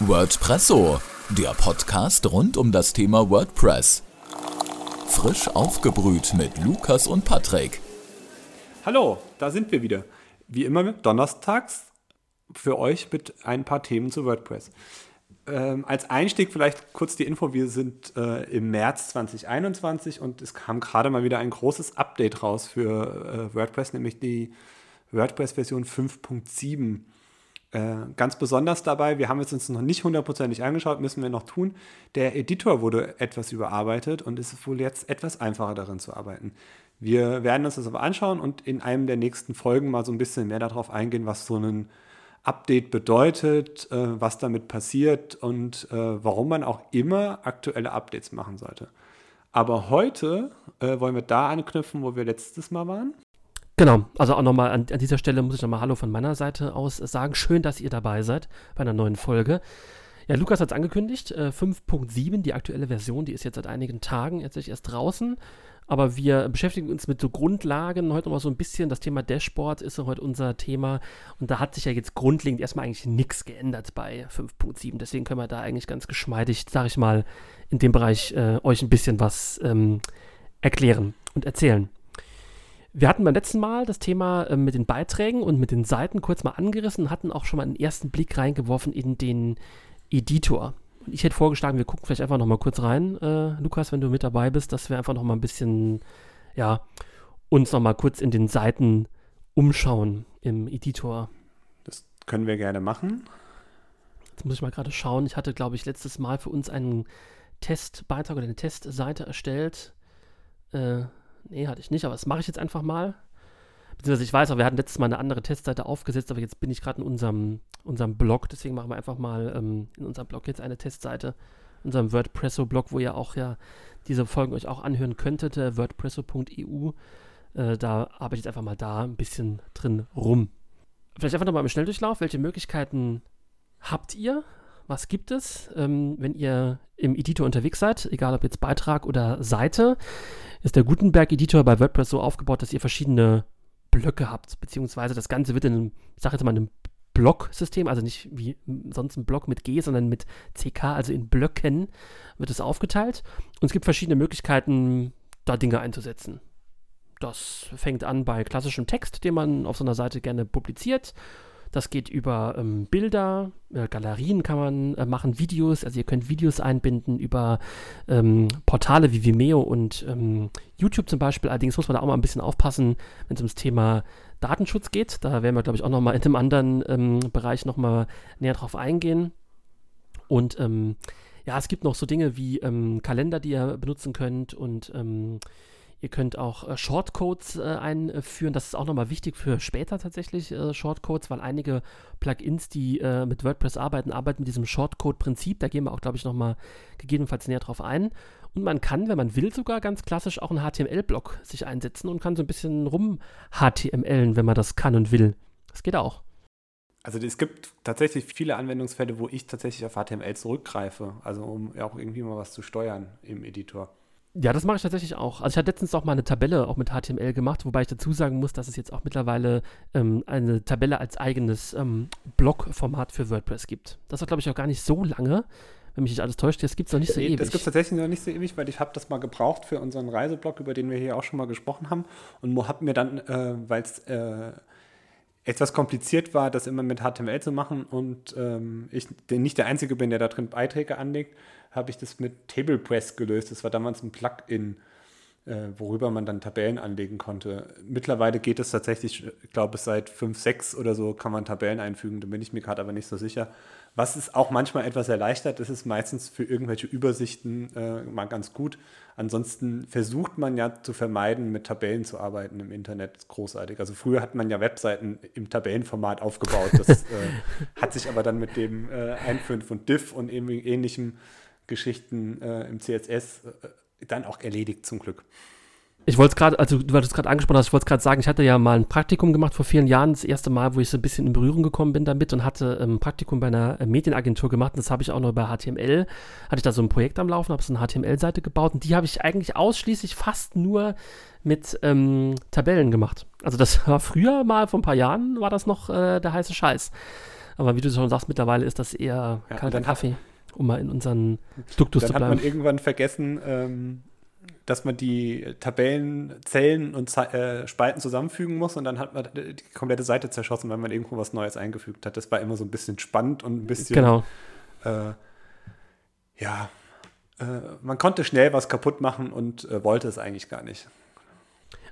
WordPresso, der Podcast rund um das Thema WordPress. Frisch aufgebrüht mit Lukas und Patrick. Hallo, da sind wir wieder. Wie immer donnerstags für euch mit ein paar Themen zu WordPress. Ähm, als Einstieg vielleicht kurz die Info, wir sind äh, im März 2021 und es kam gerade mal wieder ein großes Update raus für äh, WordPress, nämlich die WordPress-Version 5.7. Äh, ganz besonders dabei, wir haben es uns noch nicht hundertprozentig angeschaut, müssen wir noch tun. Der Editor wurde etwas überarbeitet und ist wohl jetzt etwas einfacher darin zu arbeiten. Wir werden uns das aber anschauen und in einem der nächsten Folgen mal so ein bisschen mehr darauf eingehen, was so ein Update bedeutet, äh, was damit passiert und äh, warum man auch immer aktuelle Updates machen sollte. Aber heute wollen wir da anknüpfen, wo wir letztes Mal waren. Genau, also auch nochmal an, an, dieser Stelle muss ich nochmal Hallo von meiner Seite aus sagen. Schön, dass ihr dabei seid bei einer neuen Folge. Ja, Lukas hat es angekündigt, äh, 5.7, die aktuelle Version, die ist jetzt seit einigen Tagen jetzt erst draußen. Aber wir beschäftigen uns mit so Grundlagen heute nochmal so ein bisschen. Das Thema Dashboard ist heute unser Thema. Und da hat sich ja jetzt grundlegend erstmal eigentlich nichts geändert bei 5.7. Deswegen können wir da eigentlich ganz geschmeidig, sag ich mal, in dem Bereich äh, euch ein bisschen was ähm, erklären und erzählen. Wir hatten beim letzten Mal das Thema äh, mit den Beiträgen und mit den Seiten kurz mal angerissen und hatten auch schon mal einen ersten Blick reingeworfen in den Editor. Und ich hätte vorgeschlagen, wir gucken vielleicht einfach noch mal kurz rein, äh, Lukas, wenn du mit dabei bist, dass wir einfach noch mal ein bisschen, ja, uns noch mal kurz in den Seiten umschauen im Editor. Das können wir gerne machen. Jetzt muss ich mal gerade schauen. Ich hatte, glaube ich, letztes Mal für uns einen Testbeitrag oder eine Testseite erstellt. Äh, Nee, hatte ich nicht, aber das mache ich jetzt einfach mal. Beziehungsweise ich weiß auch, wir hatten letztes Mal eine andere Testseite aufgesetzt, aber jetzt bin ich gerade in unserem, unserem Blog, deswegen machen wir einfach mal ähm, in unserem Blog jetzt eine Testseite, unserem WordPresso-Blog, wo ihr auch ja diese Folgen euch auch anhören könntet, äh, wordpresso.eu. Äh, da arbeite ich jetzt einfach mal da ein bisschen drin rum. Vielleicht einfach nochmal im Schnelldurchlauf, welche Möglichkeiten habt ihr? Was gibt es, ähm, wenn ihr im Editor unterwegs seid, egal ob jetzt Beitrag oder Seite? ist der Gutenberg-Editor bei WordPress so aufgebaut, dass ihr verschiedene Blöcke habt, beziehungsweise das Ganze wird in einem, ich sage jetzt mal, einem Blocksystem, also nicht wie sonst ein Block mit G, sondern mit CK, also in Blöcken wird es aufgeteilt. Und es gibt verschiedene Möglichkeiten, da Dinge einzusetzen. Das fängt an bei klassischem Text, den man auf so einer Seite gerne publiziert das geht über ähm, Bilder, äh, Galerien kann man äh, machen, Videos, also ihr könnt Videos einbinden über ähm, Portale wie Vimeo und ähm, YouTube zum Beispiel. Allerdings muss man da auch mal ein bisschen aufpassen, wenn es ums Thema Datenschutz geht. Da werden wir, glaube ich, auch nochmal in einem anderen ähm, Bereich nochmal näher drauf eingehen. Und ähm, ja, es gibt noch so Dinge wie ähm, Kalender, die ihr benutzen könnt und Ihr könnt auch äh, Shortcodes äh, einführen. Das ist auch nochmal wichtig für später tatsächlich, äh, Shortcodes, weil einige Plugins, die äh, mit WordPress arbeiten, arbeiten mit diesem Shortcode-Prinzip. Da gehen wir auch, glaube ich, nochmal gegebenenfalls näher drauf ein. Und man kann, wenn man will, sogar ganz klassisch auch einen HTML-Block sich einsetzen und kann so ein bisschen rum HTMLen, wenn man das kann und will. Das geht auch. Also es gibt tatsächlich viele Anwendungsfälle, wo ich tatsächlich auf HTML zurückgreife, also um auch irgendwie mal was zu steuern im Editor. Ja, das mache ich tatsächlich auch. Also ich hatte letztens auch mal eine Tabelle auch mit HTML gemacht, wobei ich dazu sagen muss, dass es jetzt auch mittlerweile ähm, eine Tabelle als eigenes ähm, Blog-Format für WordPress gibt. Das war, glaube ich, auch gar nicht so lange, wenn mich nicht alles täuscht. Das gibt es noch nicht so ewig. Das gibt es tatsächlich noch nicht so ewig, weil ich habe das mal gebraucht für unseren Reiseblog, über den wir hier auch schon mal gesprochen haben. Und habe mir dann, äh, weil es äh, etwas kompliziert war, das immer mit HTML zu machen und ähm, ich nicht der Einzige bin, der da drin Beiträge anlegt, habe ich das mit TablePress gelöst. Das war damals ein Plugin, äh, worüber man dann Tabellen anlegen konnte. Mittlerweile geht es tatsächlich, ich glaube, seit 5, 6 oder so kann man Tabellen einfügen. Da bin ich mir gerade aber nicht so sicher. Was es auch manchmal etwas erleichtert, das ist meistens für irgendwelche Übersichten äh, mal ganz gut. Ansonsten versucht man ja zu vermeiden, mit Tabellen zu arbeiten im Internet. Großartig. Also früher hat man ja Webseiten im Tabellenformat aufgebaut. Das äh, hat sich aber dann mit dem äh, Einführen von Diff und ähnlichem Geschichten äh, im CSS äh, dann auch erledigt, zum Glück. Ich wollte es gerade, also du hattest gerade angesprochen, ich wollte gerade sagen, ich hatte ja mal ein Praktikum gemacht vor vielen Jahren, das erste Mal, wo ich so ein bisschen in Berührung gekommen bin damit und hatte ein ähm, Praktikum bei einer äh, Medienagentur gemacht und das habe ich auch noch bei HTML, hatte ich da so ein Projekt am Laufen, habe so eine HTML-Seite gebaut und die habe ich eigentlich ausschließlich fast nur mit ähm, Tabellen gemacht. Also das war früher mal, vor ein paar Jahren war das noch äh, der heiße Scheiß. Aber wie du schon sagst, mittlerweile ist das eher Ja, kalter dann Kaffee, um mal in unseren Duktus Dann zu hat man bleiben. irgendwann vergessen, ähm, dass man die Tabellen, Zellen und Ze äh, Spalten zusammenfügen muss und dann hat man die komplette Seite zerschossen, weil man irgendwo was Neues eingefügt hat. Das war immer so ein bisschen spannend und ein bisschen Genau. äh, ja, äh, man konnte schnell was kaputt machen und äh, wollte es eigentlich gar nicht.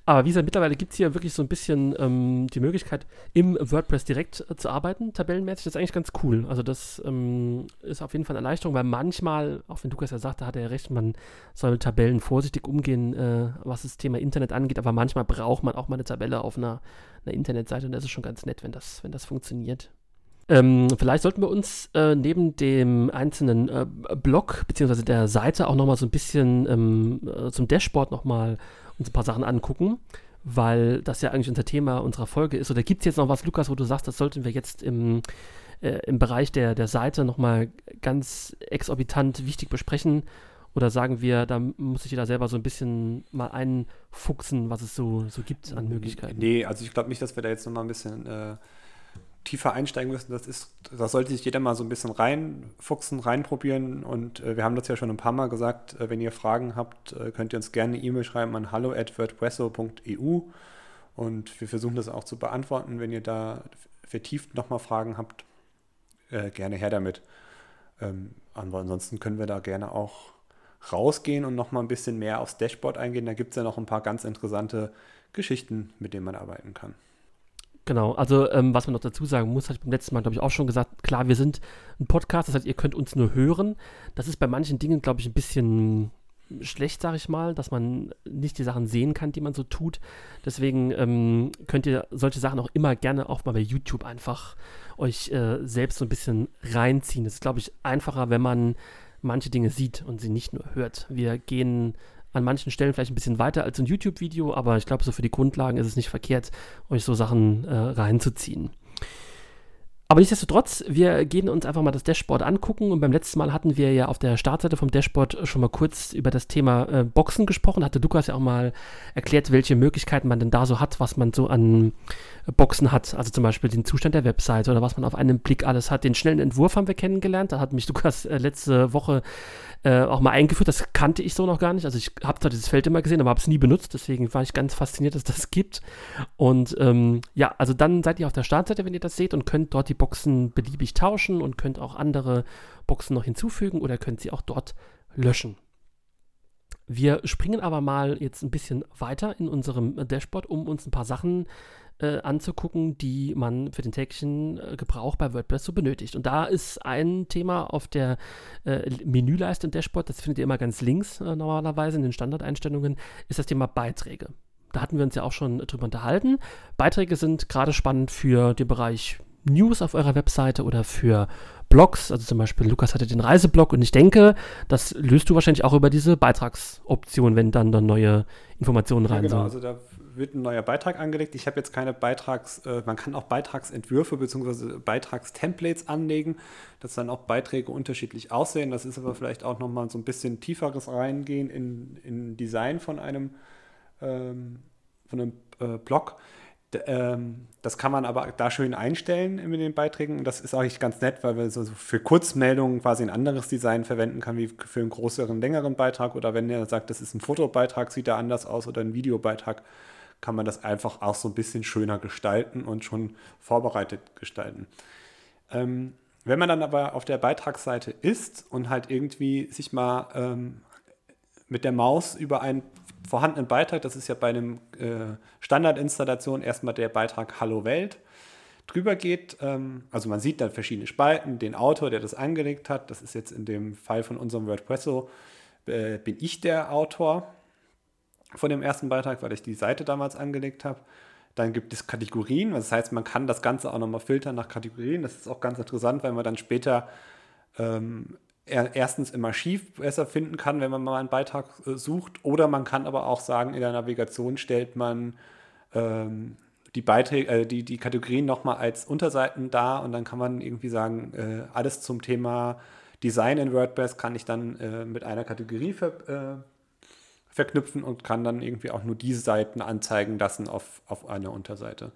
Aber wie gesagt, mittlerweile gibt es hier wirklich so ein bisschen ähm, die Möglichkeit, im WordPress direkt äh, zu arbeiten, tabellenmäßig. Das ist eigentlich ganz cool. Also das ähm, ist auf jeden Fall eine Erleichterung, weil manchmal, auch wenn Lukas ja sagte, hat er recht, man soll mit Tabellen vorsichtig umgehen, äh, was das Thema Internet angeht. Aber manchmal braucht man auch mal eine Tabelle auf einer, einer Internetseite und das ist schon ganz nett, wenn das, wenn das funktioniert. Ähm, vielleicht sollten wir uns äh, neben dem einzelnen äh, Blog beziehungsweise der Seite auch nochmal so ein bisschen ähm, äh, zum Dashboard nochmal uns ein paar Sachen angucken, weil das ja eigentlich unser Thema unserer Folge ist. Oder gibt es jetzt noch was, Lukas, wo du sagst, das sollten wir jetzt im, äh, im Bereich der, der Seite nochmal ganz exorbitant wichtig besprechen? Oder sagen wir, da muss sich jeder selber so ein bisschen mal einfuchsen, was es so, so gibt an Möglichkeiten? Nee, also ich glaube nicht, dass wir da jetzt nochmal ein bisschen äh, tiefer einsteigen müssen. Das ist, da sollte sich jeder mal so ein bisschen reinfuchsen, reinprobieren. Und äh, wir haben das ja schon ein paar Mal gesagt, äh, wenn ihr Fragen habt, äh, könnt ihr uns gerne eine E-Mail schreiben an hallo@wordpresso.eu und wir versuchen das auch zu beantworten. Wenn ihr da vertieft nochmal Fragen habt, äh, gerne her damit. Ähm, aber ansonsten können wir da gerne auch rausgehen und nochmal ein bisschen mehr aufs Dashboard eingehen. Da gibt es ja noch ein paar ganz interessante Geschichten, mit denen man arbeiten kann. Genau, also ähm, was man noch dazu sagen muss, habe ich beim letzten Mal, glaube ich, auch schon gesagt, klar, wir sind ein Podcast, das heißt, ihr könnt uns nur hören. Das ist bei manchen Dingen, glaube ich, ein bisschen schlecht, sage ich mal, dass man nicht die Sachen sehen kann, die man so tut. Deswegen ähm, könnt ihr solche Sachen auch immer gerne auch mal bei YouTube einfach euch äh, selbst so ein bisschen reinziehen. Das ist, glaube ich, einfacher, wenn man manche Dinge sieht und sie nicht nur hört. Wir gehen an manchen Stellen vielleicht ein bisschen weiter als ein YouTube-Video, aber ich glaube, so für die Grundlagen ist es nicht verkehrt, euch so Sachen äh, reinzuziehen. Aber nichtsdestotrotz, wir gehen uns einfach mal das Dashboard angucken und beim letzten Mal hatten wir ja auf der Startseite vom Dashboard schon mal kurz über das Thema äh, Boxen gesprochen. Hatte Lukas ja auch mal erklärt, welche Möglichkeiten man denn da so hat, was man so an Boxen hat. Also zum Beispiel den Zustand der Webseite oder was man auf einen Blick alles hat. Den schnellen Entwurf haben wir kennengelernt. Da hat mich Lukas äh, letzte Woche äh, auch mal eingeführt. Das kannte ich so noch gar nicht. Also ich habe zwar dieses Feld immer gesehen, aber habe es nie benutzt. Deswegen war ich ganz fasziniert, dass das gibt. Und ähm, ja, also dann seid ihr auf der Startseite, wenn ihr das seht und könnt dort die Boxen beliebig tauschen und könnt auch andere Boxen noch hinzufügen oder könnt sie auch dort löschen. Wir springen aber mal jetzt ein bisschen weiter in unserem Dashboard, um uns ein paar Sachen äh, anzugucken, die man für den täglichen äh, Gebrauch bei WordPress so benötigt. Und da ist ein Thema auf der äh, Menüleiste im Dashboard, das findet ihr immer ganz links äh, normalerweise in den Standardeinstellungen, ist das Thema Beiträge. Da hatten wir uns ja auch schon drüber unterhalten. Beiträge sind gerade spannend für den Bereich News auf eurer Webseite oder für Blogs. Also zum Beispiel Lukas hatte den Reiseblog und ich denke, das löst du wahrscheinlich auch über diese Beitragsoption, wenn dann, dann neue Informationen rein Ja, genau, sollen. also da wird ein neuer Beitrag angelegt. Ich habe jetzt keine Beitrags, äh, man kann auch Beitragsentwürfe bzw. Beitragstemplates anlegen, dass dann auch Beiträge unterschiedlich aussehen. Das ist aber vielleicht auch nochmal so ein bisschen tieferes Reingehen in, in Design von einem, ähm, von einem äh, Blog. D ähm, das kann man aber da schön einstellen in den Beiträgen. Und das ist eigentlich ganz nett, weil so, so für Kurzmeldungen quasi ein anderes Design verwenden kann, wie für einen größeren, längeren Beitrag. Oder wenn er sagt, das ist ein Fotobeitrag, sieht er anders aus oder ein Videobeitrag, kann man das einfach auch so ein bisschen schöner gestalten und schon vorbereitet gestalten. Ähm, wenn man dann aber auf der Beitragsseite ist und halt irgendwie sich mal ähm, mit der Maus über einen vorhandenen Beitrag, das ist ja bei einem äh, Standardinstallation erstmal der Beitrag Hallo Welt, drüber geht, ähm, also man sieht dann verschiedene Spalten, den Autor, der das angelegt hat, das ist jetzt in dem Fall von unserem WordPresso, äh, bin ich der Autor von dem ersten Beitrag, weil ich die Seite damals angelegt habe. Dann gibt es Kategorien, das heißt, man kann das Ganze auch nochmal filtern nach Kategorien. Das ist auch ganz interessant, weil man dann später ähm, erstens im Archiv besser finden kann, wenn man mal einen Beitrag äh, sucht. Oder man kann aber auch sagen, in der Navigation stellt man ähm, die, Beiträge, äh, die, die Kategorien nochmal als Unterseiten dar und dann kann man irgendwie sagen, äh, alles zum Thema Design in WordPress kann ich dann äh, mit einer Kategorie ver, äh, verknüpfen und kann dann irgendwie auch nur diese Seiten anzeigen lassen auf, auf einer Unterseite.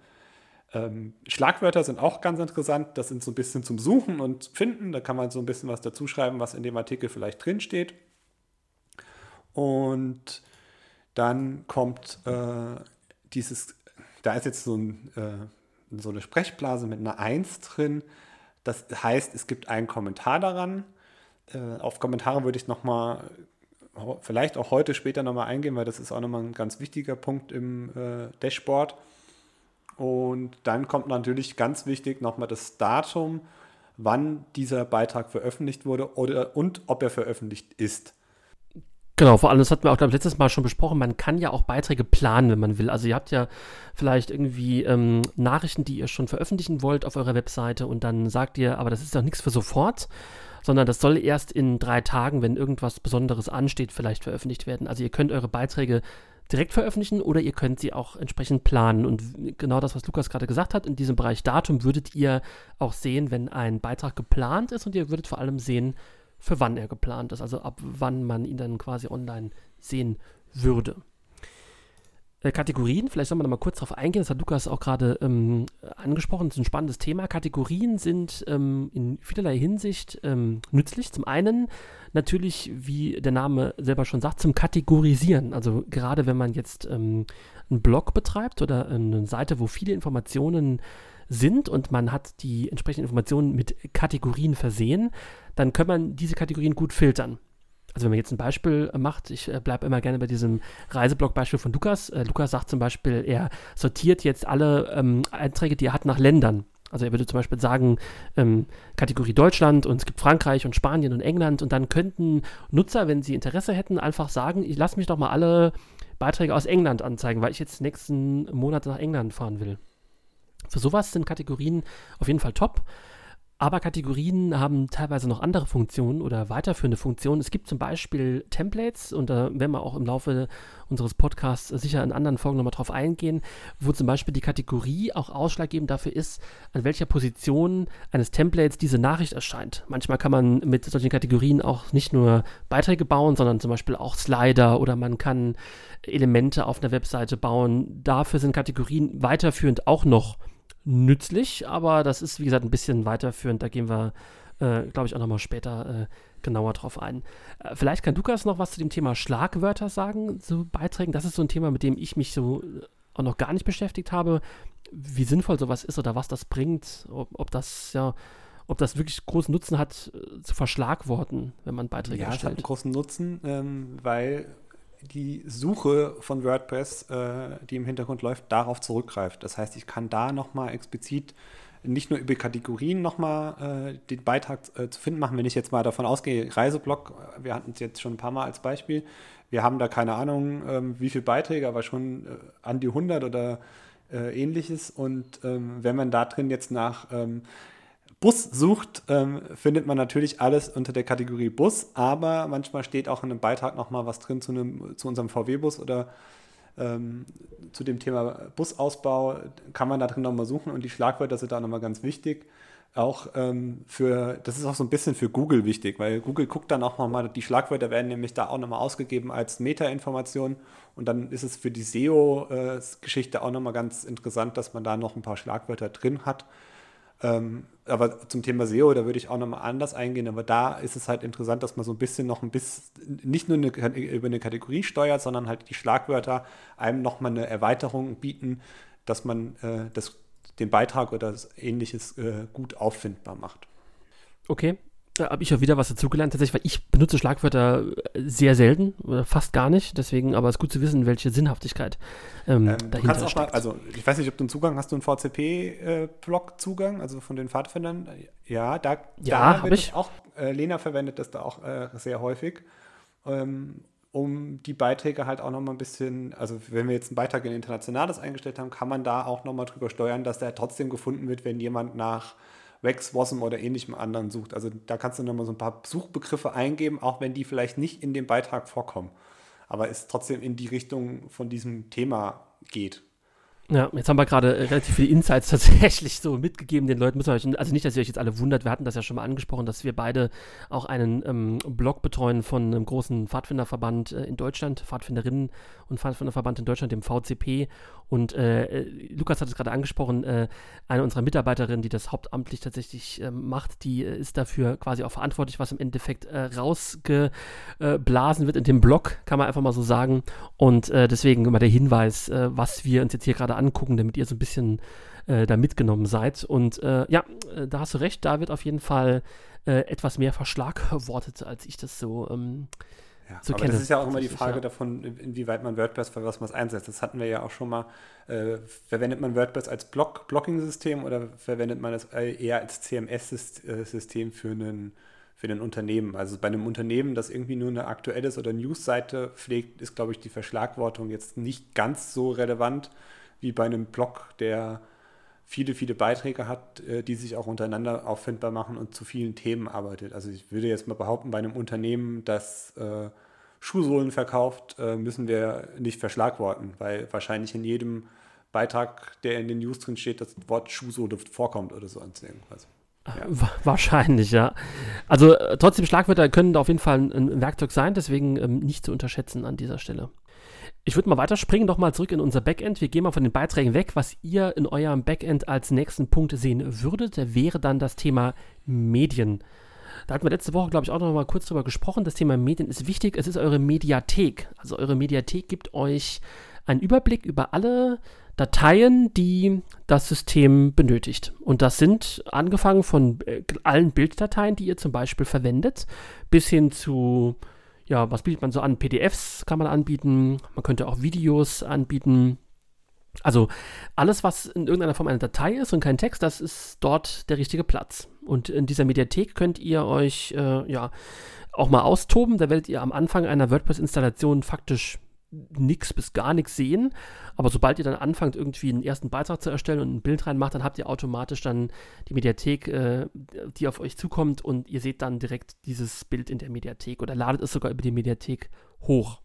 Ähm, Schlagwörter sind auch ganz interessant. Das sind so ein bisschen zum Suchen und Finden. Da kann man so ein bisschen was dazu schreiben, was in dem Artikel vielleicht drinsteht. Und dann kommt äh, dieses, da ist jetzt so, ein, äh, so eine Sprechblase mit einer 1 drin. Das heißt, es gibt einen Kommentar daran. Äh, auf Kommentare würde ich nochmal, vielleicht auch heute später nochmal eingehen, weil das ist auch nochmal ein ganz wichtiger Punkt im äh, Dashboard. Und dann kommt natürlich ganz wichtig nochmal das Datum, wann dieser Beitrag veröffentlicht wurde oder, und ob er veröffentlicht ist. Genau, vor allem, das hatten wir auch glaube letztes Mal schon besprochen, man kann ja auch Beiträge planen, wenn man will. Also ihr habt ja vielleicht irgendwie ähm, Nachrichten, die ihr schon veröffentlichen wollt auf eurer Webseite und dann sagt ihr, aber das ist doch nichts für sofort, sondern das soll erst in drei Tagen, wenn irgendwas Besonderes ansteht, vielleicht veröffentlicht werden. Also ihr könnt eure Beiträge direkt veröffentlichen oder ihr könnt sie auch entsprechend planen. Und genau das, was Lukas gerade gesagt hat, in diesem Bereich Datum würdet ihr auch sehen, wenn ein Beitrag geplant ist und ihr würdet vor allem sehen, für wann er geplant ist, also ab wann man ihn dann quasi online sehen würde. Äh, Kategorien, vielleicht soll man da mal kurz drauf eingehen, das hat Lukas auch gerade ähm, angesprochen, das ist ein spannendes Thema. Kategorien sind ähm, in vielerlei Hinsicht ähm, nützlich. Zum einen natürlich, wie der Name selber schon sagt, zum Kategorisieren. Also gerade wenn man jetzt ähm, einen Blog betreibt oder eine Seite, wo viele Informationen sind und man hat die entsprechenden Informationen mit Kategorien versehen, dann kann man diese Kategorien gut filtern also wenn man jetzt ein Beispiel macht, ich äh, bleibe immer gerne bei diesem Reiseblog-Beispiel von Lukas. Äh, Lukas sagt zum Beispiel, er sortiert jetzt alle ähm, Einträge, die er hat, nach Ländern. Also er würde zum Beispiel sagen, ähm, Kategorie Deutschland und es gibt Frankreich und Spanien und England und dann könnten Nutzer, wenn sie Interesse hätten, einfach sagen, ich lasse mich doch mal alle Beiträge aus England anzeigen, weil ich jetzt nächsten Monat nach England fahren will. Für sowas sind Kategorien auf jeden Fall top. Aber Kategorien haben teilweise noch andere Funktionen oder weiterführende Funktionen. Es gibt zum Beispiel Templates und da werden wir auch im Laufe unseres Podcasts sicher in anderen Folgen nochmal drauf eingehen, wo zum Beispiel die Kategorie auch ausschlaggebend dafür ist, an welcher Position eines Templates diese Nachricht erscheint. Manchmal kann man mit solchen Kategorien auch nicht nur Beiträge bauen, sondern zum Beispiel auch Slider oder man kann Elemente auf einer Webseite bauen. Dafür sind Kategorien weiterführend auch noch nützlich, aber das ist, wie gesagt, ein bisschen weiterführend. Da gehen wir, äh, glaube ich, auch nochmal später äh, genauer drauf ein. Äh, vielleicht kann Lukas noch was zu dem Thema Schlagwörter sagen, zu Beiträgen. Das ist so ein Thema, mit dem ich mich so äh, auch noch gar nicht beschäftigt habe. Wie sinnvoll sowas ist oder was das bringt, ob, ob das, ja, ob das wirklich großen Nutzen hat, äh, zu verschlagworten, wenn man Beiträge ja, erstellt. Ja, es hat einen großen Nutzen, ähm, weil die Suche von WordPress, äh, die im Hintergrund läuft, darauf zurückgreift. Das heißt, ich kann da nochmal explizit nicht nur über Kategorien nochmal äh, den Beitrag äh, zu finden machen, wenn ich jetzt mal davon ausgehe, Reiseblog, äh, wir hatten es jetzt schon ein paar Mal als Beispiel, wir haben da keine Ahnung, ähm, wie viele Beiträge, aber schon äh, an die 100 oder äh, ähnliches. Und ähm, wenn man da drin jetzt nach ähm, Bus sucht, ähm, findet man natürlich alles unter der Kategorie Bus, aber manchmal steht auch in einem Beitrag nochmal was drin zu, einem, zu unserem VW-Bus oder ähm, zu dem Thema Busausbau. Kann man da drin nochmal suchen und die Schlagwörter sind da nochmal ganz wichtig. Auch ähm, für, das ist auch so ein bisschen für Google wichtig, weil Google guckt dann auch nochmal, die Schlagwörter werden nämlich da auch nochmal ausgegeben als Meta-Information und dann ist es für die SEO-Geschichte äh, auch nochmal ganz interessant, dass man da noch ein paar Schlagwörter drin hat ähm, aber zum Thema SEO, da würde ich auch nochmal anders eingehen, aber da ist es halt interessant, dass man so ein bisschen noch ein bisschen, nicht nur eine, über eine Kategorie steuert, sondern halt die Schlagwörter einem nochmal eine Erweiterung bieten, dass man äh, das, den Beitrag oder ähnliches äh, gut auffindbar macht. Okay, habe ich auch wieder was dazugelernt, tatsächlich, weil ich benutze Schlagwörter äh, sehr selten oder fast gar nicht. Deswegen, aber es ist gut zu wissen, welche Sinnhaftigkeit ähm, ähm, dahinter kannst auch mal, also ich weiß nicht, ob du einen Zugang hast, du einen VCP-Blog-Zugang, äh, also von den Pfadfindern. Ja, da, ja, da wird ich. auch, äh, Lena verwendet das da auch äh, sehr häufig. Ähm, um die Beiträge halt auch nochmal ein bisschen, also wenn wir jetzt einen Beitrag in Internationales eingestellt haben, kann man da auch nochmal drüber steuern, dass der trotzdem gefunden wird, wenn jemand nach Wax, Wasm oder ähnlichem anderen sucht. Also da kannst du nochmal so ein paar Suchbegriffe eingeben, auch wenn die vielleicht nicht in dem Beitrag vorkommen. Aber es trotzdem in die Richtung von diesem Thema geht. Ja, jetzt haben wir gerade äh, relativ viele Insights tatsächlich so mitgegeben den Leuten. Müssen wir euch, also nicht, dass ihr euch jetzt alle wundert, wir hatten das ja schon mal angesprochen, dass wir beide auch einen ähm, Blog betreuen von einem großen Pfadfinderverband äh, in Deutschland, Pfadfinderinnen und Pfadfinderverband in Deutschland, dem VCP. Und äh, äh, Lukas hat es gerade angesprochen, äh, eine unserer Mitarbeiterinnen, die das hauptamtlich tatsächlich äh, macht, die äh, ist dafür quasi auch verantwortlich, was im Endeffekt äh, rausgeblasen wird in dem Blog, kann man einfach mal so sagen. Und deswegen immer der Hinweis, was wir uns jetzt hier gerade angucken, damit ihr so ein bisschen da mitgenommen seid. Und ja, da hast du recht, da wird auf jeden Fall etwas mehr verschlagwortet, als ich das so ähm, ja, so aber das ist ja auch immer die Frage ja. davon, inwieweit man WordPress für was man einsetzt. Das hatten wir ja auch schon mal. Äh, verwendet man WordPress als Block Blocking-System oder verwendet man es eher als CMS-System für einen, für ein Unternehmen? Also bei einem Unternehmen, das irgendwie nur eine aktuelles oder News-Seite pflegt, ist, glaube ich, die Verschlagwortung jetzt nicht ganz so relevant wie bei einem Blog, der viele, viele Beiträge hat, äh, die sich auch untereinander auffindbar machen und zu vielen Themen arbeitet. Also ich würde jetzt mal behaupten, bei einem Unternehmen, das äh, Schuhsohlen verkauft, äh, müssen wir nicht verschlagworten, weil wahrscheinlich in jedem Beitrag, der in den News drin steht, das Wort Schuhsohle vorkommt oder so irgendwas. Ja. Wahrscheinlich, ja. Also äh, trotzdem Schlagwörter können auf jeden Fall ein, ein Werkzeug sein, deswegen ähm, nicht zu unterschätzen an dieser Stelle. Ich würde mal weiterspringen, nochmal zurück in unser Backend. Wir gehen mal von den Beiträgen weg. Was ihr in eurem Backend als nächsten Punkt sehen würdet, wäre dann das Thema Medien. Da hatten wir letzte Woche, glaube ich, auch noch mal kurz drüber gesprochen. Das Thema Medien ist wichtig. Es ist eure Mediathek. Also eure Mediathek gibt euch einen Überblick über alle Dateien, die das System benötigt. Und das sind angefangen von äh, allen Bilddateien, die ihr zum Beispiel verwendet, bis hin zu ja, was bietet man so an? PDFs kann man anbieten, man könnte auch Videos anbieten. Also alles, was in irgendeiner Form eine Datei ist und kein Text, das ist dort der richtige Platz. Und in dieser Mediathek könnt ihr euch äh, ja auch mal austoben. Da werdet ihr am Anfang einer WordPress-Installation faktisch nichts bis gar nichts sehen. Aber sobald ihr dann anfangt, irgendwie einen ersten Beitrag zu erstellen und ein Bild reinmacht, dann habt ihr automatisch dann die Mediathek, äh, die auf euch zukommt und ihr seht dann direkt dieses Bild in der Mediathek oder ladet es sogar über die Mediathek hoch.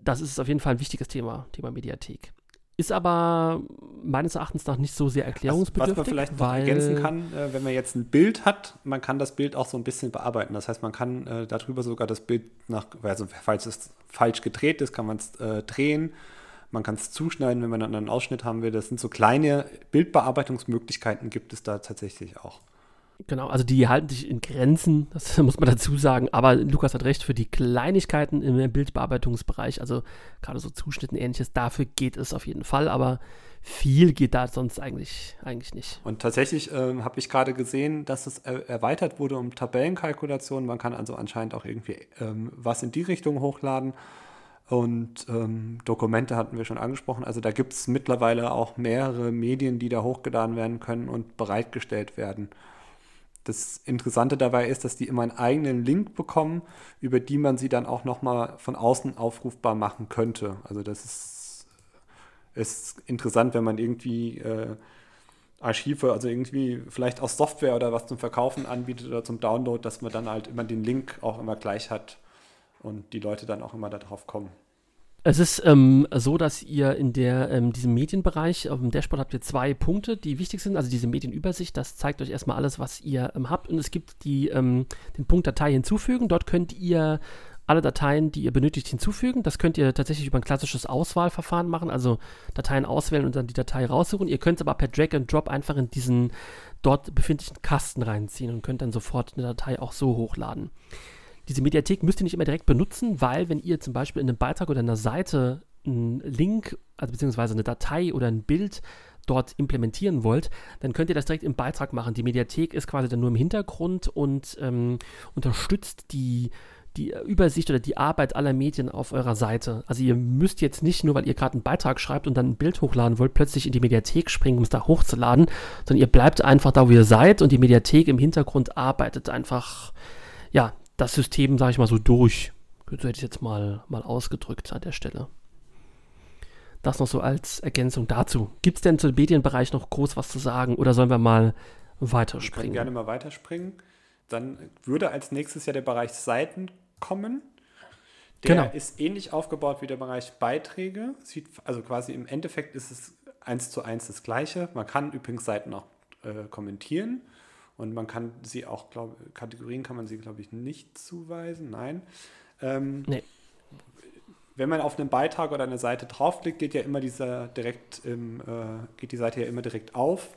Das ist auf jeden Fall ein wichtiges Thema, Thema Mediathek. Ist aber meines Erachtens nach nicht so sehr erklärungsbedürftig. Was, was man vielleicht noch ergänzen kann, äh, wenn man jetzt ein Bild hat, man kann das Bild auch so ein bisschen bearbeiten. Das heißt, man kann äh, darüber sogar das Bild nach, also falls es falsch gedreht ist, kann man es äh, drehen. Man kann es zuschneiden, wenn man dann einen Ausschnitt haben will. Das sind so kleine Bildbearbeitungsmöglichkeiten, gibt es da tatsächlich auch. Genau, also die halten sich in Grenzen, das muss man dazu sagen. Aber Lukas hat recht, für die Kleinigkeiten im Bildbearbeitungsbereich, also gerade so Zuschnitten ähnliches, dafür geht es auf jeden Fall. Aber viel geht da sonst eigentlich, eigentlich nicht. Und tatsächlich äh, habe ich gerade gesehen, dass es er erweitert wurde um Tabellenkalkulationen. Man kann also anscheinend auch irgendwie ähm, was in die Richtung hochladen. Und ähm, Dokumente hatten wir schon angesprochen. Also da gibt es mittlerweile auch mehrere Medien, die da hochgeladen werden können und bereitgestellt werden. Das Interessante dabei ist, dass die immer einen eigenen Link bekommen, über die man sie dann auch nochmal von außen aufrufbar machen könnte. Also das ist, ist interessant, wenn man irgendwie äh, Archive, also irgendwie vielleicht auch Software oder was zum Verkaufen anbietet oder zum Download, dass man dann halt immer den Link auch immer gleich hat und die Leute dann auch immer darauf kommen. Es ist ähm, so, dass ihr in der, ähm, diesem Medienbereich, auf dem Dashboard habt ihr zwei Punkte, die wichtig sind. Also diese Medienübersicht, das zeigt euch erstmal alles, was ihr ähm, habt. Und es gibt die, ähm, den Punkt Datei hinzufügen. Dort könnt ihr alle Dateien, die ihr benötigt, hinzufügen. Das könnt ihr tatsächlich über ein klassisches Auswahlverfahren machen, also Dateien auswählen und dann die Datei raussuchen. Ihr könnt es aber per Drag and Drop einfach in diesen dort befindlichen Kasten reinziehen und könnt dann sofort eine Datei auch so hochladen. Diese Mediathek müsst ihr nicht immer direkt benutzen, weil wenn ihr zum Beispiel in einem Beitrag oder einer Seite einen Link, also beziehungsweise eine Datei oder ein Bild dort implementieren wollt, dann könnt ihr das direkt im Beitrag machen. Die Mediathek ist quasi dann nur im Hintergrund und ähm, unterstützt die, die Übersicht oder die Arbeit aller Medien auf eurer Seite. Also ihr müsst jetzt nicht nur, weil ihr gerade einen Beitrag schreibt und dann ein Bild hochladen wollt, plötzlich in die Mediathek springen, um es da hochzuladen, sondern ihr bleibt einfach da, wo ihr seid und die Mediathek im Hintergrund arbeitet einfach, ja, das System, sage ich mal, so durch. So hätte ich jetzt mal, mal ausgedrückt an der Stelle. Das noch so als Ergänzung dazu. Gibt es denn zu dem Medienbereich noch groß was zu sagen oder sollen wir mal weiterspringen? Wir können gerne mal weiterspringen. Dann würde als nächstes ja der Bereich Seiten kommen. Der genau. ist ähnlich aufgebaut wie der Bereich Beiträge. Sieht, also quasi im Endeffekt ist es eins zu eins das gleiche. Man kann übrigens Seiten auch äh, kommentieren. Und man kann sie auch, glaube Kategorien kann man sie, glaube ich, nicht zuweisen. Nein. Ähm, nee. wenn man auf einen Beitrag oder eine Seite draufklickt, geht ja immer dieser direkt im, äh, geht die Seite ja immer direkt auf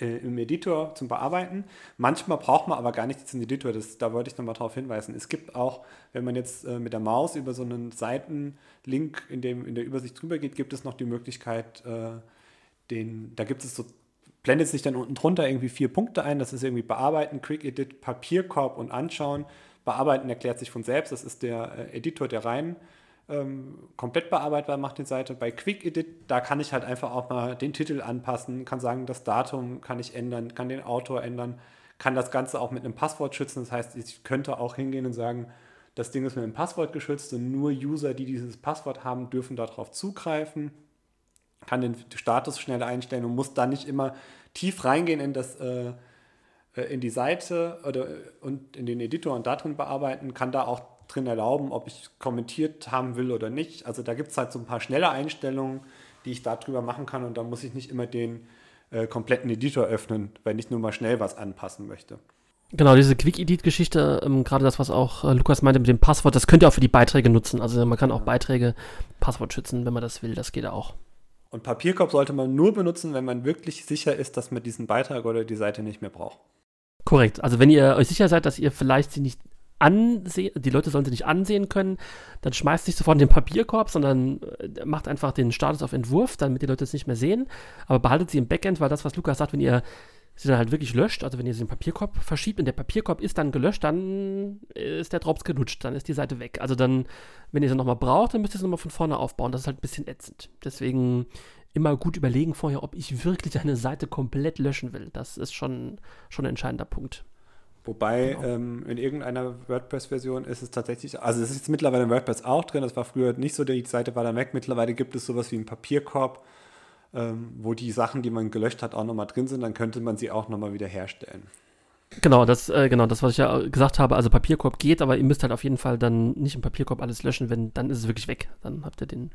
äh, im Editor zum Bearbeiten. Manchmal braucht man aber gar nicht diesen Editor, das, da wollte ich nochmal darauf hinweisen. Es gibt auch, wenn man jetzt äh, mit der Maus über so einen Seitenlink in, dem, in der Übersicht drüber geht, gibt es noch die Möglichkeit, äh, den, da gibt es so, blendet sich dann unten drunter irgendwie vier Punkte ein. Das ist irgendwie Bearbeiten, Quick Edit, Papierkorb und Anschauen. Bearbeiten erklärt sich von selbst. Das ist der äh, Editor, der rein ähm, komplett bearbeitbar macht die Seite. Bei Quick Edit, da kann ich halt einfach auch mal den Titel anpassen, kann sagen, das Datum kann ich ändern, kann den Autor ändern, kann das Ganze auch mit einem Passwort schützen. Das heißt, ich könnte auch hingehen und sagen, das Ding ist mit einem Passwort geschützt und nur User, die dieses Passwort haben, dürfen darauf zugreifen. Kann den Status schnell einstellen und muss dann nicht immer tief reingehen in das äh, äh in die Seite oder und in den Editor und darin bearbeiten, kann da auch drin erlauben, ob ich kommentiert haben will oder nicht. Also da gibt es halt so ein paar schnelle Einstellungen, die ich darüber machen kann und da muss ich nicht immer den äh, kompletten Editor öffnen, wenn ich nur mal schnell was anpassen möchte. Genau, diese Quick-Edit-Geschichte, ähm, gerade das, was auch äh, Lukas meinte mit dem Passwort, das könnt ihr auch für die Beiträge nutzen. Also man kann auch Beiträge Passwort schützen, wenn man das will, das geht auch. Und Papierkorb sollte man nur benutzen, wenn man wirklich sicher ist, dass man diesen Beitrag oder die Seite nicht mehr braucht. Korrekt. Also wenn ihr euch sicher seid, dass ihr vielleicht sie nicht ansehen, die Leute sollen sie nicht ansehen können, dann schmeißt nicht sofort in den Papierkorb, sondern äh, macht einfach den Status auf Entwurf, damit die Leute es nicht mehr sehen. Aber behaltet sie im Backend, weil das, was Lukas sagt, wenn ihr sie dann halt wirklich löscht, also wenn ihr sie in den Papierkorb verschiebt und der Papierkorb ist dann gelöscht, dann ist der Drops gelutscht, dann ist die Seite weg. Also dann, wenn ihr sie nochmal braucht, dann müsst ihr sie nochmal von vorne aufbauen. Das ist halt ein bisschen ätzend. Deswegen immer gut überlegen vorher, ob ich wirklich eine Seite komplett löschen will. Das ist schon, schon ein entscheidender Punkt. Wobei genau. ähm, in irgendeiner WordPress-Version ist es tatsächlich, also es ist jetzt mittlerweile in WordPress auch drin, das war früher nicht so, die Seite war dann weg. Mittlerweile gibt es sowas wie einen Papierkorb, ähm, wo die Sachen, die man gelöscht hat, auch nochmal drin sind, dann könnte man sie auch nochmal wieder herstellen. Genau, das, äh, genau, das, was ich ja gesagt habe, also Papierkorb geht, aber ihr müsst halt auf jeden Fall dann nicht im Papierkorb alles löschen, wenn, dann ist es wirklich weg. Dann habt ihr den,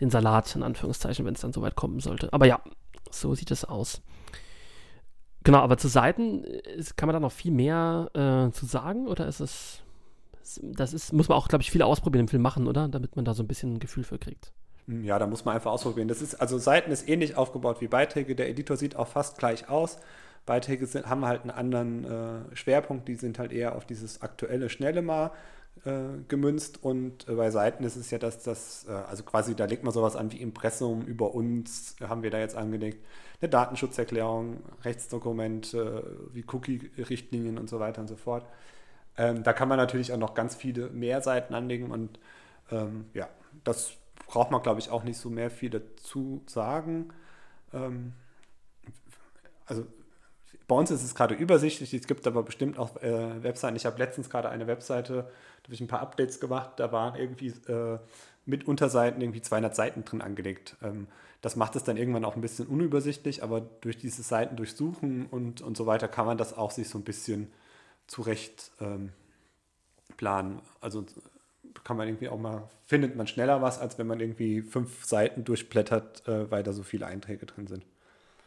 den Salat, in Anführungszeichen, wenn es dann soweit kommen sollte. Aber ja, so sieht es aus. Genau, aber zu Seiten ist, kann man da noch viel mehr äh, zu sagen oder ist es, das ist, muss man auch, glaube ich, viel ausprobieren im Film machen, oder? Damit man da so ein bisschen ein Gefühl für kriegt. Ja, da muss man einfach ausprobieren. Das ist, also Seiten ist ähnlich aufgebaut wie Beiträge. Der Editor sieht auch fast gleich aus. Beiträge sind, haben halt einen anderen äh, Schwerpunkt, die sind halt eher auf dieses aktuelle, schnelle mal äh, gemünzt und äh, bei Seiten ist es ja, dass das, äh, also quasi da legt man sowas an wie Impressum über uns, haben wir da jetzt angelegt, eine Datenschutzerklärung, Rechtsdokumente wie Cookie-Richtlinien und so weiter und so fort. Ähm, da kann man natürlich auch noch ganz viele mehr Seiten anlegen und ähm, ja, das braucht man, glaube ich, auch nicht so mehr viel dazu sagen. Ähm, also bei uns ist es gerade übersichtlich, es gibt aber bestimmt auch äh, Webseiten. Ich habe letztens gerade eine Webseite, da habe ich ein paar Updates gemacht, da waren irgendwie äh, mit Unterseiten irgendwie 200 Seiten drin angelegt. Ähm, das macht es dann irgendwann auch ein bisschen unübersichtlich, aber durch diese Seiten durchsuchen und, und so weiter kann man das auch sich so ein bisschen zurecht ähm, planen. Also kann man irgendwie auch mal, findet man schneller was, als wenn man irgendwie fünf Seiten durchblättert, äh, weil da so viele Einträge drin sind.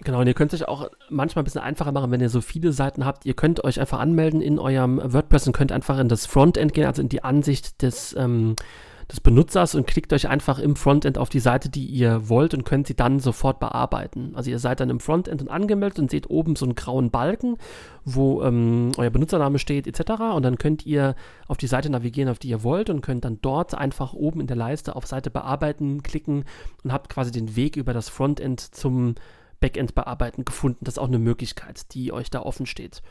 Genau, und ihr könnt euch auch manchmal ein bisschen einfacher machen, wenn ihr so viele Seiten habt. Ihr könnt euch einfach anmelden in eurem WordPress und könnt einfach in das Frontend gehen, also in die Ansicht des, ähm, des Benutzers und klickt euch einfach im Frontend auf die Seite, die ihr wollt und könnt sie dann sofort bearbeiten. Also ihr seid dann im Frontend und angemeldet und seht oben so einen grauen Balken, wo ähm, euer Benutzername steht etc. Und dann könnt ihr auf die Seite navigieren, auf die ihr wollt und könnt dann dort einfach oben in der Leiste auf Seite bearbeiten klicken und habt quasi den Weg über das Frontend zum Backend bearbeiten gefunden. Das ist auch eine Möglichkeit, die euch da offen steht.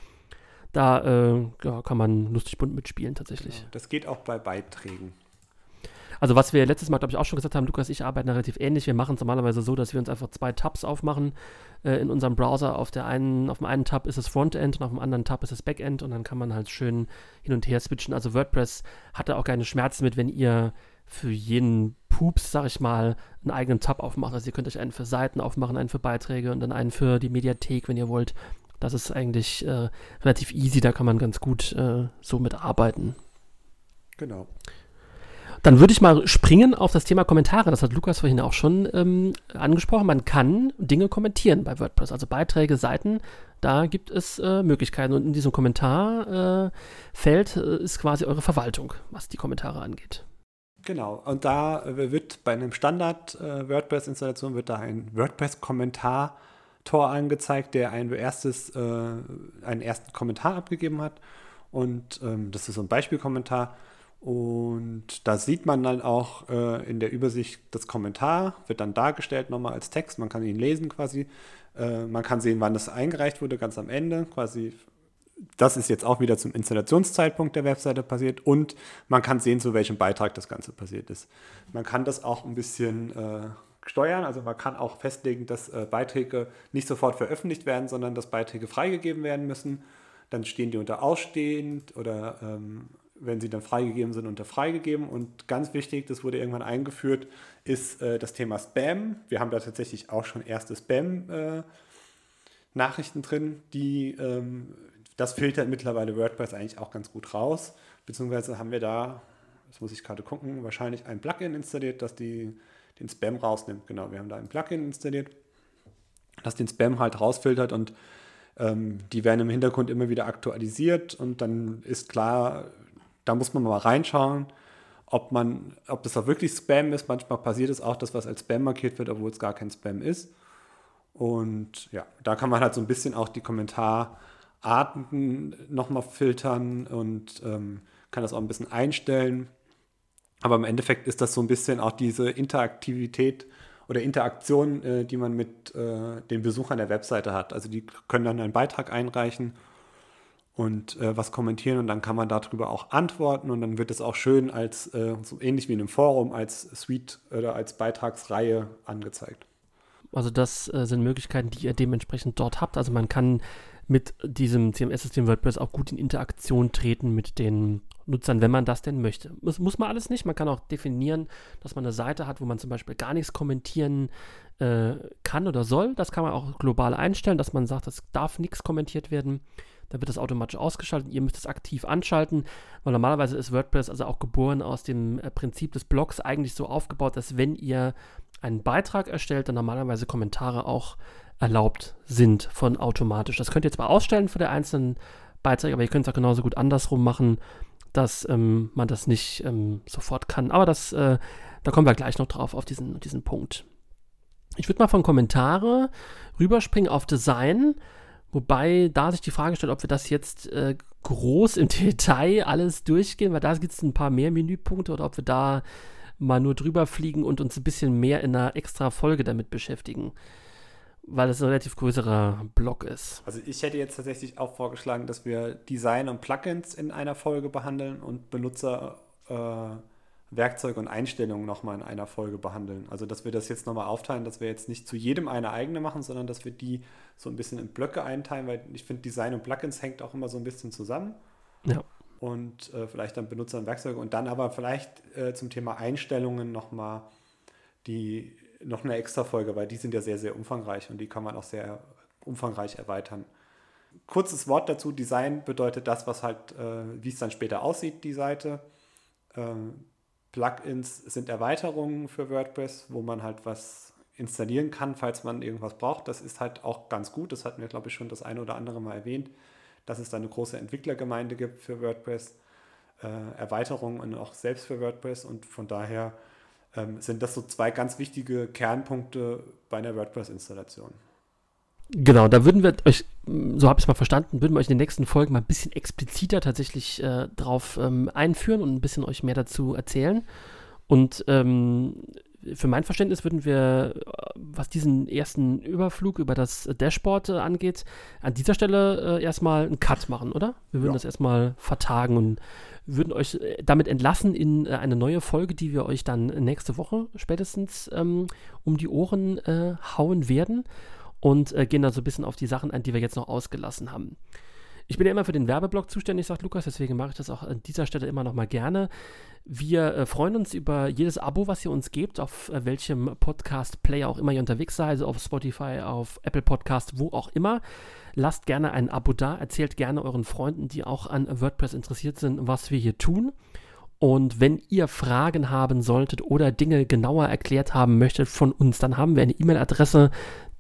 Da äh, ja, kann man lustig bunt mitspielen tatsächlich. Das geht auch bei Beiträgen. Also was wir letztes Mal, glaube ich, auch schon gesagt haben, Lukas, ich arbeite relativ ähnlich. Wir machen es normalerweise so, dass wir uns einfach zwei Tabs aufmachen äh, in unserem Browser. Auf, der einen, auf dem einen Tab ist das Frontend und auf dem anderen Tab ist das Backend und dann kann man halt schön hin und her switchen. Also WordPress hatte auch keine Schmerzen mit, wenn ihr für jeden Pups, sag ich mal, einen eigenen Tab aufmacht. Also ihr könnt euch einen für Seiten aufmachen, einen für Beiträge und dann einen für die Mediathek, wenn ihr wollt. Das ist eigentlich äh, relativ easy, da kann man ganz gut äh, so mitarbeiten. Genau. Dann würde ich mal springen auf das Thema Kommentare. Das hat Lukas vorhin auch schon ähm, angesprochen. Man kann Dinge kommentieren bei WordPress, also Beiträge, Seiten. Da gibt es äh, Möglichkeiten. Und in diesem Kommentarfeld äh, äh, ist quasi eure Verwaltung, was die Kommentare angeht. Genau, und da wird bei einem Standard-WordPress-Installation wird da ein WordPress-Kommentator angezeigt, der ein erstes, äh, einen ersten Kommentar abgegeben hat. Und ähm, das ist so ein Beispielkommentar. Und da sieht man dann auch äh, in der Übersicht das Kommentar, wird dann dargestellt nochmal als Text. Man kann ihn lesen quasi. Äh, man kann sehen, wann das eingereicht wurde, ganz am Ende, quasi das ist jetzt auch wieder zum Installationszeitpunkt der Webseite passiert und man kann sehen, zu welchem Beitrag das Ganze passiert ist. Man kann das auch ein bisschen äh, steuern, also man kann auch festlegen, dass äh, Beiträge nicht sofort veröffentlicht werden, sondern dass Beiträge freigegeben werden müssen. Dann stehen die unter ausstehend oder ähm, wenn sie dann freigegeben sind, unter freigegeben. Und ganz wichtig, das wurde irgendwann eingeführt, ist äh, das Thema Spam. Wir haben da tatsächlich auch schon erste Spam. Äh, drin, die ähm, das filtert mittlerweile WordPress eigentlich auch ganz gut raus. Beziehungsweise haben wir da, das muss ich gerade gucken, wahrscheinlich ein Plugin installiert, das die, den Spam rausnimmt. Genau, wir haben da ein Plugin installiert, das den Spam halt rausfiltert und ähm, die werden im Hintergrund immer wieder aktualisiert und dann ist klar, da muss man mal reinschauen, ob man, ob das auch wirklich Spam ist. Manchmal passiert es auch, dass was als Spam markiert wird, obwohl es gar kein Spam ist. Und ja, da kann man halt so ein bisschen auch die Kommentar- Arten nochmal filtern und ähm, kann das auch ein bisschen einstellen. Aber im Endeffekt ist das so ein bisschen auch diese Interaktivität oder Interaktion, äh, die man mit äh, den Besuchern der Webseite hat. Also die können dann einen Beitrag einreichen und äh, was kommentieren und dann kann man darüber auch antworten und dann wird es auch schön als, äh, so ähnlich wie in einem Forum, als Suite oder als Beitragsreihe angezeigt. Also das äh, sind Möglichkeiten, die ihr dementsprechend dort habt. Also man kann mit diesem CMS-System WordPress auch gut in Interaktion treten mit den Nutzern, wenn man das denn möchte. Das muss man alles nicht. Man kann auch definieren, dass man eine Seite hat, wo man zum Beispiel gar nichts kommentieren äh, kann oder soll. Das kann man auch global einstellen, dass man sagt, es darf nichts kommentiert werden. Dann wird das automatisch ausgeschaltet. Ihr müsst es aktiv anschalten, weil normalerweise ist WordPress also auch geboren aus dem äh, Prinzip des Blogs eigentlich so aufgebaut, dass wenn ihr einen Beitrag erstellt, dann normalerweise Kommentare auch erlaubt sind von automatisch. Das könnt ihr zwar ausstellen für die einzelnen Beiträge, aber ihr könnt es auch genauso gut andersrum machen, dass ähm, man das nicht ähm, sofort kann. Aber das, äh, da kommen wir gleich noch drauf, auf diesen, diesen Punkt. Ich würde mal von Kommentare rüberspringen auf Design, wobei da sich die Frage stellt, ob wir das jetzt äh, groß im Detail alles durchgehen, weil da gibt es ein paar mehr Menüpunkte oder ob wir da mal nur drüber fliegen und uns ein bisschen mehr in einer extra Folge damit beschäftigen weil es ein relativ größerer Block ist. Also ich hätte jetzt tatsächlich auch vorgeschlagen, dass wir Design und Plugins in einer Folge behandeln und Benutzer äh, Werkzeuge und Einstellungen nochmal in einer Folge behandeln. Also dass wir das jetzt nochmal aufteilen, dass wir jetzt nicht zu jedem eine eigene machen, sondern dass wir die so ein bisschen in Blöcke einteilen, weil ich finde, Design und Plugins hängt auch immer so ein bisschen zusammen. Ja. Und äh, vielleicht dann Benutzer und Werkzeuge und dann aber vielleicht äh, zum Thema Einstellungen nochmal die noch eine extra Folge, weil die sind ja sehr, sehr umfangreich und die kann man auch sehr umfangreich erweitern. Kurzes Wort dazu: Design bedeutet das, was halt, äh, wie es dann später aussieht, die Seite. Ähm, Plugins sind Erweiterungen für WordPress, wo man halt was installieren kann, falls man irgendwas braucht. Das ist halt auch ganz gut. Das hatten wir, glaube ich, schon das eine oder andere Mal erwähnt, dass es da eine große Entwicklergemeinde gibt für WordPress, äh, Erweiterungen und auch selbst für WordPress und von daher ähm, sind das so zwei ganz wichtige Kernpunkte bei einer WordPress-Installation. Genau, da würden wir euch, so habe ich es mal verstanden, würden wir euch in den nächsten Folgen mal ein bisschen expliziter tatsächlich äh, drauf ähm, einführen und ein bisschen euch mehr dazu erzählen. Und ähm, für mein Verständnis würden wir, was diesen ersten Überflug über das Dashboard äh, angeht, an dieser Stelle äh, erstmal einen Cut machen, oder? Wir würden ja. das erstmal vertagen und würden euch äh, damit entlassen in äh, eine neue Folge, die wir euch dann nächste Woche spätestens ähm, um die Ohren äh, hauen werden und äh, gehen dann so ein bisschen auf die Sachen ein, die wir jetzt noch ausgelassen haben. Ich bin ja immer für den Werbeblock zuständig, sagt Lukas, deswegen mache ich das auch an dieser Stelle immer noch mal gerne. Wir äh, freuen uns über jedes Abo, was ihr uns gebt, auf äh, welchem Podcast-Player auch immer ihr unterwegs seid, also auf Spotify, auf Apple Podcast, wo auch immer. Lasst gerne ein Abo da, erzählt gerne euren Freunden, die auch an WordPress interessiert sind, was wir hier tun. Und wenn ihr Fragen haben solltet oder Dinge genauer erklärt haben möchtet von uns, dann haben wir eine E-Mail-Adresse,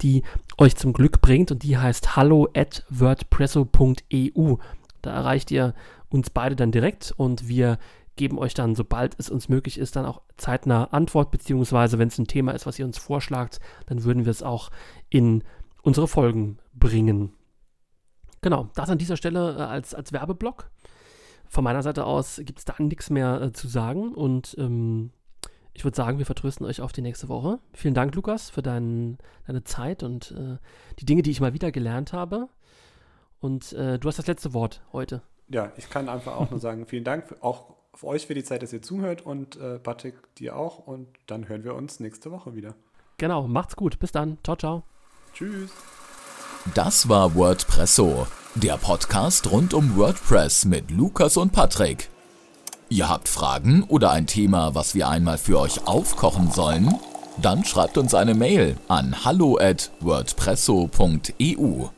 die euch zum Glück bringt und die heißt hallo at wordpresso.eu. Da erreicht ihr uns beide dann direkt und wir geben euch dann, sobald es uns möglich ist, dann auch zeitnah Antwort, beziehungsweise wenn es ein Thema ist, was ihr uns vorschlagt, dann würden wir es auch in unsere Folgen bringen. Genau, das an dieser Stelle äh, als, als Werbeblock. Von meiner Seite aus gibt es da nichts mehr äh, zu sagen und ähm, ich würde sagen, wir vertrösten euch auf die nächste Woche. Vielen Dank, Lukas, für dein, deine Zeit und äh, die Dinge, die ich mal wieder gelernt habe. Und äh, du hast das letzte Wort heute. Ja, ich kann einfach auch nur sagen, vielen Dank für, auch für euch für die Zeit, dass ihr zuhört und äh, Patrick dir auch. Und dann hören wir uns nächste Woche wieder. Genau, macht's gut. Bis dann. Ciao, ciao. Tschüss. Das war WordPresso, der Podcast rund um WordPress mit Lukas und Patrick. Ihr habt Fragen oder ein Thema, was wir einmal für euch aufkochen sollen? Dann schreibt uns eine Mail an hallo@wordpresso.eu.